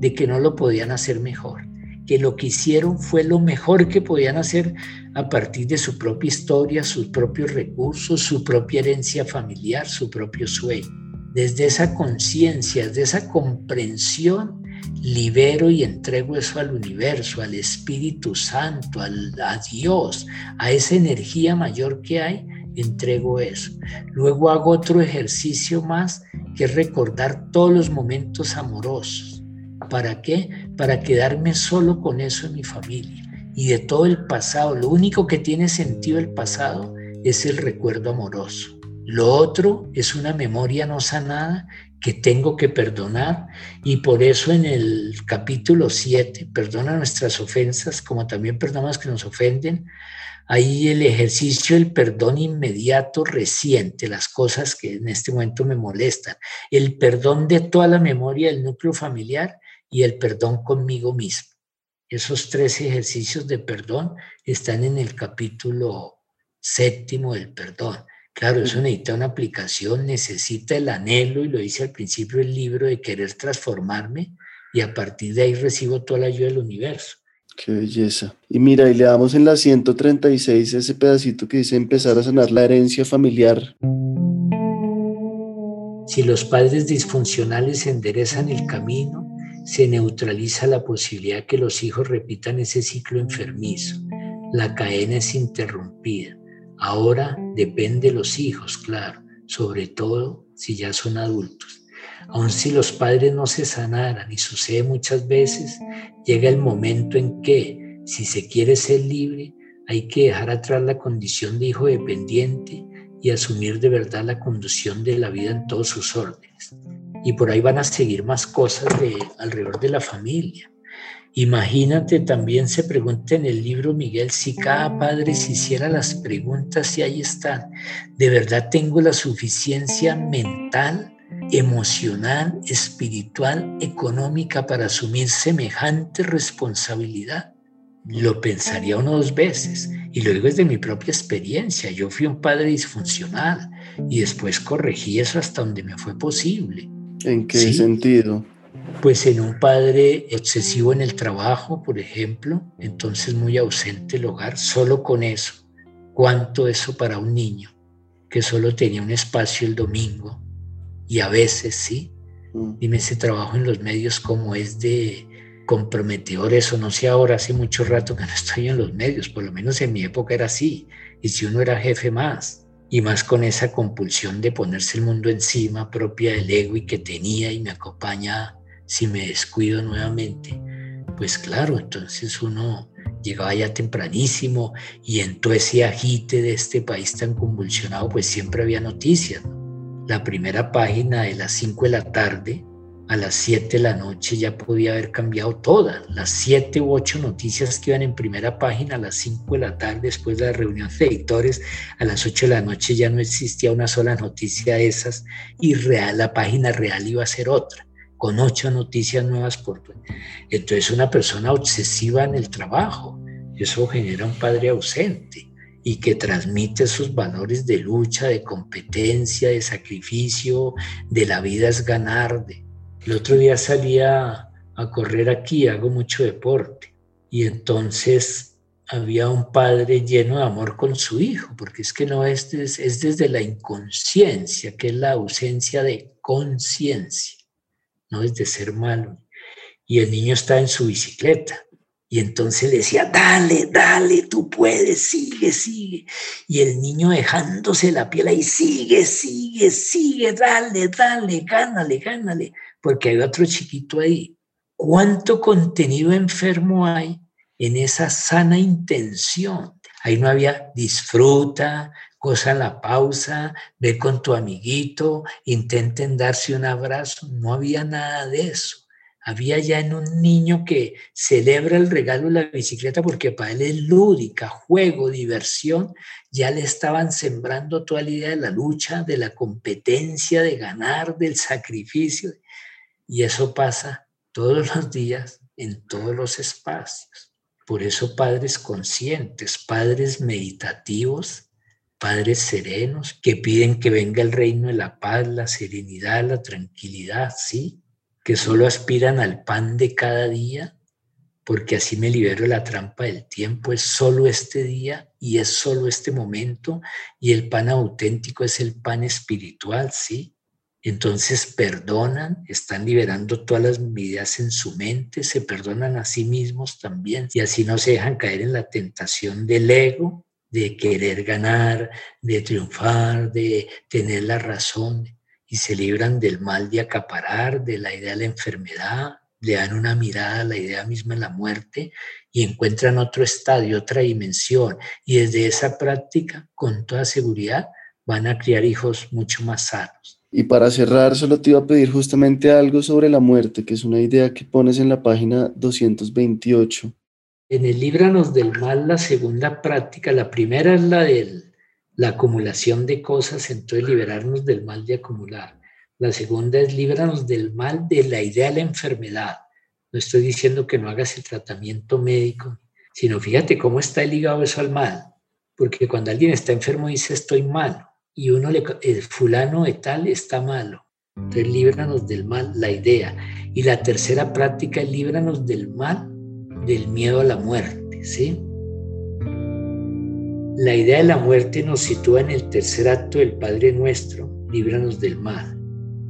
de que no lo podían hacer mejor, que lo que hicieron fue lo mejor que podían hacer a partir de su propia historia, sus propios recursos, su propia herencia familiar, su propio sueño. Desde esa conciencia, desde esa comprensión, libero y entrego eso al universo, al Espíritu Santo, a Dios, a esa energía mayor que hay, entrego eso. Luego hago otro ejercicio más que es recordar todos los momentos amorosos. ¿Para qué? Para quedarme solo con eso en mi familia y de todo el pasado. Lo único que tiene sentido el pasado es el recuerdo amoroso. Lo otro es una memoria no sanada que tengo que perdonar y por eso en el capítulo 7, perdona nuestras ofensas como también perdonamos que nos ofenden, Hay el ejercicio del perdón inmediato reciente, las cosas que en este momento me molestan, el perdón de toda la memoria del núcleo familiar y el perdón conmigo mismo. Esos tres ejercicios de perdón están en el capítulo séptimo del perdón. Claro, eso necesita una aplicación, necesita el anhelo, y lo dice al principio del libro, de querer transformarme, y a partir de ahí recibo toda la ayuda del universo. Qué belleza. Y mira, y le damos en la 136 ese pedacito que dice empezar a sanar la herencia familiar. Si los padres disfuncionales enderezan el camino, se neutraliza la posibilidad que los hijos repitan ese ciclo enfermizo. La cadena es interrumpida. Ahora depende de los hijos, claro, sobre todo si ya son adultos. Aun si los padres no se sanaran, y sucede muchas veces, llega el momento en que, si se quiere ser libre, hay que dejar atrás la condición de hijo dependiente y asumir de verdad la conducción de la vida en todos sus órdenes. Y por ahí van a seguir más cosas de, alrededor de la familia. Imagínate, también se pregunta en el libro Miguel, si cada padre se hiciera las preguntas y ahí están, ¿de verdad tengo la suficiencia mental, emocional, espiritual, económica para asumir semejante responsabilidad? Lo pensaría uno dos veces y lo digo desde mi propia experiencia. Yo fui un padre disfuncional y después corregí eso hasta donde me fue posible. ¿En qué sentido? pues en un padre excesivo en el trabajo, por ejemplo, entonces muy ausente el hogar, solo con eso. ¿Cuánto eso para un niño que solo tenía un espacio el domingo? Y a veces, sí, mm. dime ese trabajo en los medios como es de comprometedor, eso no sé ahora, hace mucho rato que no estoy en los medios, por lo menos en mi época era así, y si uno era jefe más, y más con esa compulsión de ponerse el mundo encima propia del ego y que tenía y me acompaña si me descuido nuevamente, pues claro, entonces uno llegaba ya tempranísimo y en todo ese agite de este país tan convulsionado, pues siempre había noticias. La primera página de las 5 de la tarde a las 7 de la noche ya podía haber cambiado todas. Las 7 u 8 noticias que iban en primera página a las 5 de la tarde después de la reunión de editores, a las 8 de la noche ya no existía una sola noticia de esas y real, la página real iba a ser otra con ocho noticias nuevas por... Entonces una persona obsesiva en el trabajo, eso genera un padre ausente y que transmite sus valores de lucha, de competencia, de sacrificio, de la vida es ganar. El otro día salía a correr aquí, hago mucho deporte, y entonces había un padre lleno de amor con su hijo, porque es que no es, es desde la inconsciencia, que es la ausencia de conciencia no es de ser malo. Y el niño está en su bicicleta. Y entonces le decía, dale, dale, tú puedes, sigue, sigue. Y el niño dejándose la piel ahí, sigue, sigue, sigue, dale, dale, gánale, gánale. Porque hay otro chiquito ahí. ¿Cuánto contenido enfermo hay en esa sana intención? Ahí no había disfruta, goza la pausa, ve con tu amiguito, intenten darse un abrazo. No había nada de eso. Había ya en un niño que celebra el regalo de la bicicleta porque para él es lúdica, juego, diversión. Ya le estaban sembrando toda la idea de la lucha, de la competencia, de ganar, del sacrificio. Y eso pasa todos los días en todos los espacios. Por eso padres conscientes, padres meditativos, padres serenos que piden que venga el reino de la paz, la serenidad, la tranquilidad, ¿sí? Que solo aspiran al pan de cada día, porque así me libero de la trampa del tiempo, es solo este día y es solo este momento, y el pan auténtico es el pan espiritual, ¿sí? Entonces perdonan, están liberando todas las medidas en su mente, se perdonan a sí mismos también y así no se dejan caer en la tentación del ego, de querer ganar, de triunfar, de tener la razón y se libran del mal de acaparar, de la idea de la enfermedad, le dan una mirada a la idea misma de la muerte y encuentran otro estadio, otra dimensión. Y desde esa práctica, con toda seguridad, van a criar hijos mucho más sanos. Y para cerrar, solo te iba a pedir justamente algo sobre la muerte, que es una idea que pones en la página 228 En el Líbranos del Mal, la segunda práctica, la primera es la de la acumulación de cosas, entonces liberarnos del mal de acumular. La segunda es líbranos del mal de la idea de la enfermedad. No estoy diciendo que no hagas el tratamiento médico, sino fíjate cómo está ligado eso al mal. Porque cuando alguien está enfermo dice estoy malo y uno le, el fulano de tal está malo. Entonces líbranos del mal, la idea. Y la tercera práctica es líbranos del mal, del miedo a la muerte, ¿sí? La idea de la muerte nos sitúa en el tercer acto del Padre Nuestro, líbranos del mal,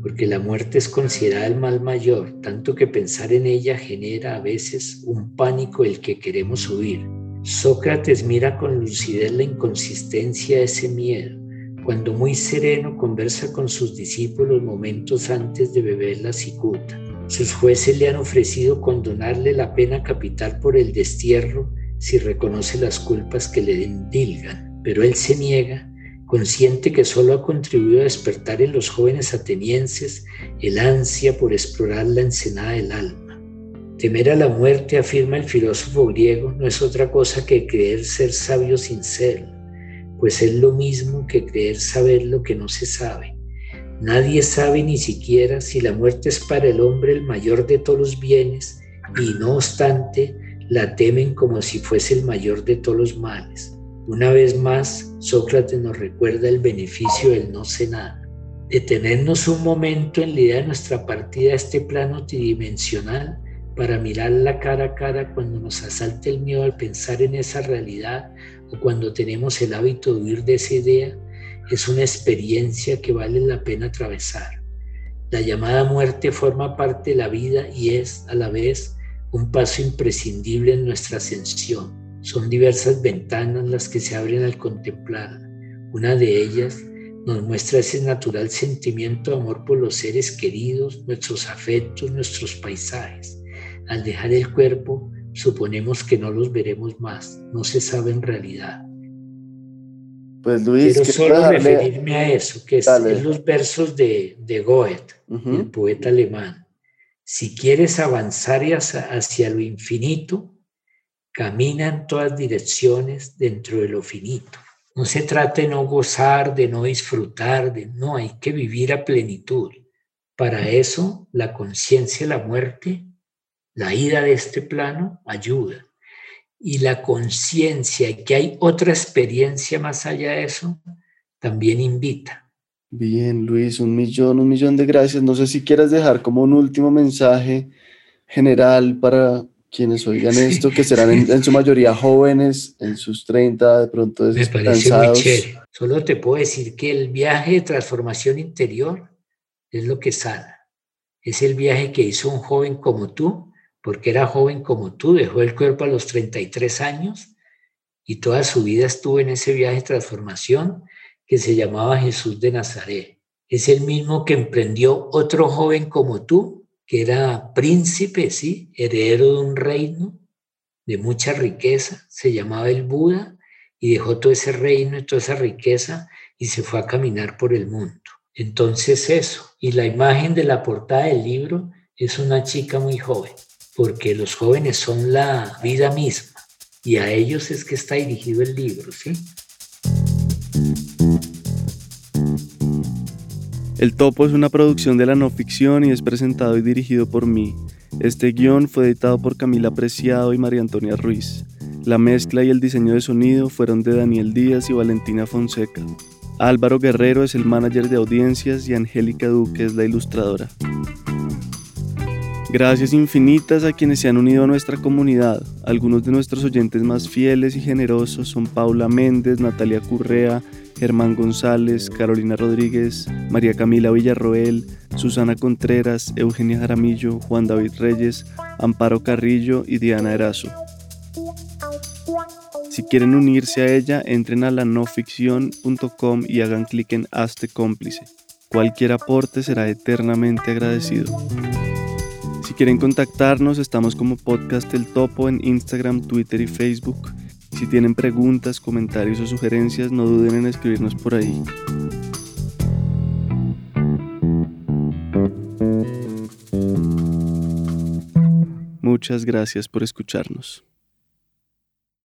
porque la muerte es considerada el mal mayor, tanto que pensar en ella genera a veces un pánico el que queremos huir. Sócrates mira con lucidez la inconsistencia de ese miedo cuando muy sereno conversa con sus discípulos momentos antes de beber la cicuta. Sus jueces le han ofrecido condonarle la pena capital por el destierro si reconoce las culpas que le endilgan, pero él se niega, consciente que solo ha contribuido a despertar en los jóvenes atenienses el ansia por explorar la ensenada del alma. Temer a la muerte, afirma el filósofo griego, no es otra cosa que creer ser sabio sin serlo pues es lo mismo que creer saber lo que no se sabe. Nadie sabe ni siquiera si la muerte es para el hombre el mayor de todos los bienes y no obstante la temen como si fuese el mayor de todos los males. Una vez más, Sócrates nos recuerda el beneficio del no sé nada. Detenernos un momento en la idea de nuestra partida a este plano tridimensional para mirar la cara a cara cuando nos asalte el miedo al pensar en esa realidad o cuando tenemos el hábito de huir de esa idea, es una experiencia que vale la pena atravesar. La llamada muerte forma parte de la vida y es a la vez un paso imprescindible en nuestra ascensión. Son diversas ventanas las que se abren al contemplarla. Una de ellas nos muestra ese natural sentimiento de amor por los seres queridos, nuestros afectos, nuestros paisajes. Al dejar el cuerpo, suponemos que no los veremos más, no se sabe en realidad. Pues Luis, quiero solo referirme a eso, que es los versos de, de Goethe, el poeta alemán. Si quieres avanzar hacia, hacia lo infinito, camina en todas direcciones dentro de lo finito. No se trata de no gozar, de no disfrutar, de no, hay que vivir a plenitud. Para eso, la conciencia de la muerte la ida de este plano ayuda. Y la conciencia que hay otra experiencia más allá de eso, también invita. Bien, Luis, un millón, un millón de gracias. No sé si quieras dejar como un último mensaje general para quienes oigan esto, que serán en, su mayoría jóvenes, en sus 30, de pronto desesperanzados. Solo te puedo decir que el viaje de transformación interior es lo que sana. Es el viaje que hizo un joven como tú, porque era joven como tú, dejó el cuerpo a los 33 años y toda su vida estuvo en ese viaje de transformación que se llamaba Jesús de Nazaret. Es el mismo que emprendió otro joven como tú, que era príncipe, sí, heredero de un reino de mucha riqueza, se llamaba el Buda y dejó todo ese reino y toda esa riqueza y se fue a caminar por el mundo. Entonces eso, y la imagen de la portada del libro es una chica muy joven porque los jóvenes son la vida misma y a ellos es que está dirigido el libro, ¿sí? El Topo es una producción de la no ficción y es presentado y dirigido por mí. Este guion fue editado por Camila Preciado y María Antonia Ruiz. La mezcla y el diseño de sonido fueron de Daniel Díaz y Valentina Fonseca. Álvaro Guerrero es el manager de audiencias y Angélica Duque es la ilustradora. Gracias infinitas a quienes se han unido a nuestra comunidad. Algunos de nuestros oyentes más fieles y generosos son Paula Méndez, Natalia Currea, Germán González, Carolina Rodríguez, María Camila Villarroel, Susana Contreras, Eugenia Jaramillo, Juan David Reyes, Amparo Carrillo y Diana Erazo. Si quieren unirse a ella, entren a la noficción.com y hagan clic en Hazte cómplice. Cualquier aporte será eternamente agradecido. Si quieren contactarnos, estamos como Podcast El Topo en Instagram, Twitter y Facebook. Si tienen preguntas, comentarios o sugerencias, no duden en escribirnos por ahí. Muchas gracias por escucharnos.